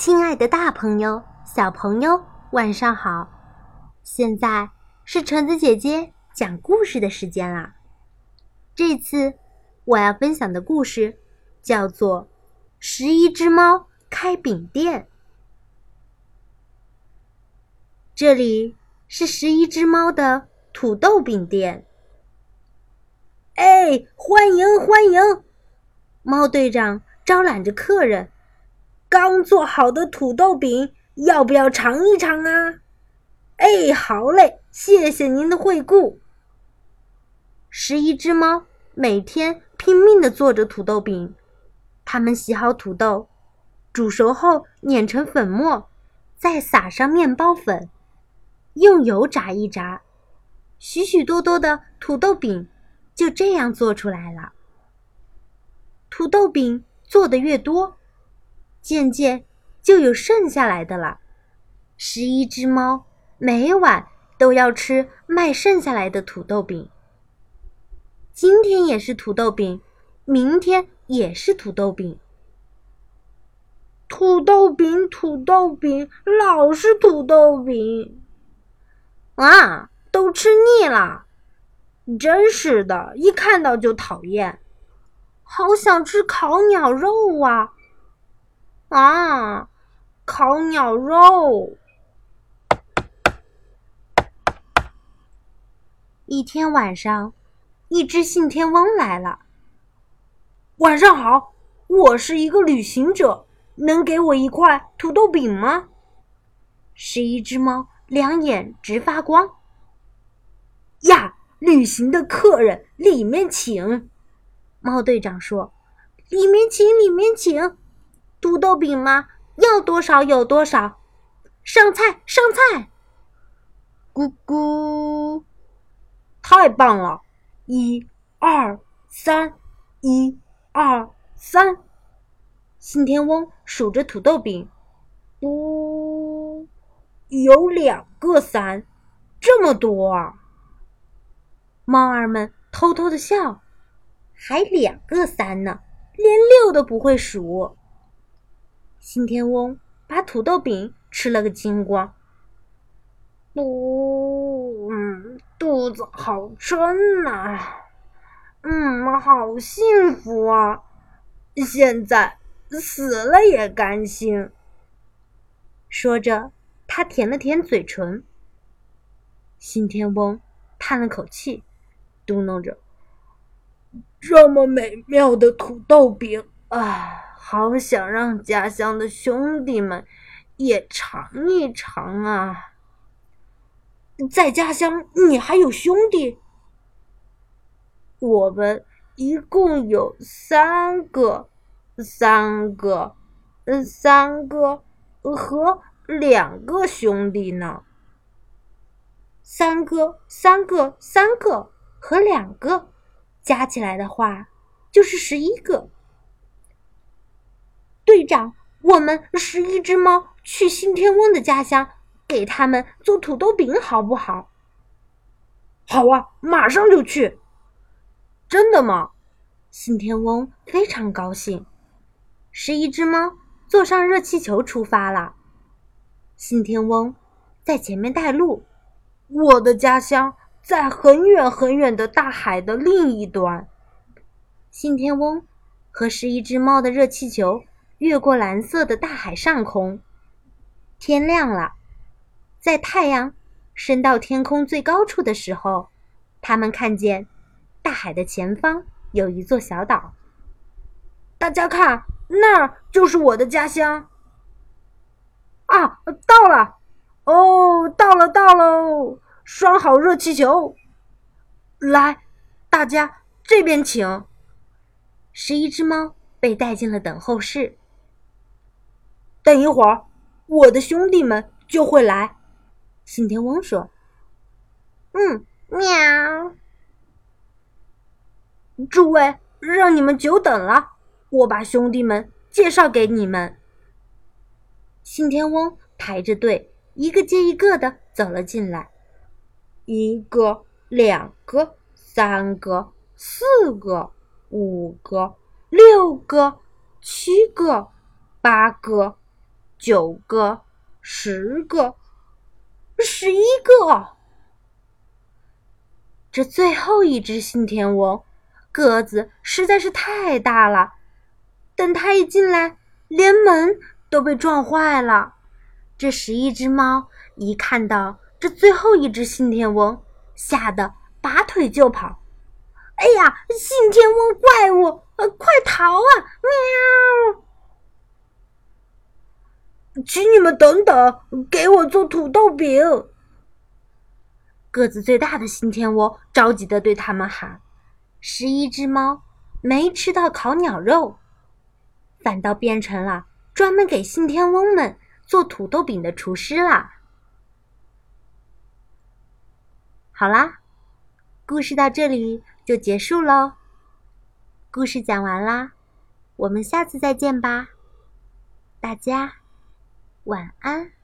亲爱的，大朋友、小朋友，晚上好！现在是橙子姐姐讲故事的时间啦。这次我要分享的故事叫做《十一只猫开饼店》。这里是十一只猫的土豆饼店。哎，欢迎欢迎！猫队长招揽着客人。刚做好的土豆饼，要不要尝一尝啊？哎，好嘞，谢谢您的惠顾。十一只猫每天拼命的做着土豆饼，它们洗好土豆，煮熟后碾成粉末，再撒上面包粉，用油炸一炸，许许多多的土豆饼就这样做出来了。土豆饼做的越多。渐渐就有剩下来的了。十一只猫每晚都要吃卖剩下来的土豆饼。今天也是土豆饼，明天也是土豆饼。土豆饼，土豆饼，老是土豆饼，啊，都吃腻了。真是的，一看到就讨厌。好想吃烤鸟肉啊！啊，烤鸟肉！一天晚上，一只信天翁来了。晚上好，我是一个旅行者，能给我一块土豆饼吗？十一只猫两眼直发光。呀，旅行的客人，里面请。猫队长说：“里面请，里面请。”土豆饼吗？要多少有多少。上菜，上菜。咕咕，太棒了！一、二、三，一、二、三。信天翁数着土豆饼，不，有两个三，这么多啊！猫儿们偷偷的笑，还两个三呢，连六都不会数。信天翁把土豆饼吃了个精光。不，嗯，肚子好撑呐，嗯，好幸福啊！现在死了也甘心。说着，他舔了舔嘴唇。信天翁叹了口气，嘟囔着：“这么美妙的土豆饼啊！”好想让家乡的兄弟们也尝一尝啊！在家乡，你还有兄弟？我们一共有三个，三个，嗯，三个和两个兄弟呢。三个，三个，三个和两个，加起来的话就是十一个。队长，我们十一只猫去信天翁的家乡，给他们做土豆饼，好不好？好啊，马上就去。真的吗？信天翁非常高兴。十一只猫坐上热气球出发了。信天翁在前面带路。我的家乡在很远很远的大海的另一端。信天翁和十一只猫的热气球。越过蓝色的大海上空，天亮了。在太阳升到天空最高处的时候，他们看见大海的前方有一座小岛。大家看，那儿就是我的家乡。啊，到了！哦，到了，到喽！拴好热气球，来，大家这边请。十一只猫被带进了等候室。等一会儿，我的兄弟们就会来。信天翁说：“嗯，喵。诸位，让你们久等了，我把兄弟们介绍给你们。”信天翁排着队，一个接一个的走了进来。一个，两个，三个，四个，五个，六个，七个，八个。九个、十个、十一个。这最后一只信天翁个子实在是太大了，等它一进来，连门都被撞坏了。这十一只猫一看到这最后一只信天翁，吓得拔腿就跑。哎呀，信天翁怪物，快逃啊！喵！请你们等等，给我做土豆饼。个子最大的信天翁着急的对他们喊：“十一只猫没吃到烤鸟肉，反倒变成了专门给信天翁们做土豆饼的厨师啦！”好啦，故事到这里就结束喽。故事讲完啦，我们下次再见吧，大家晚安。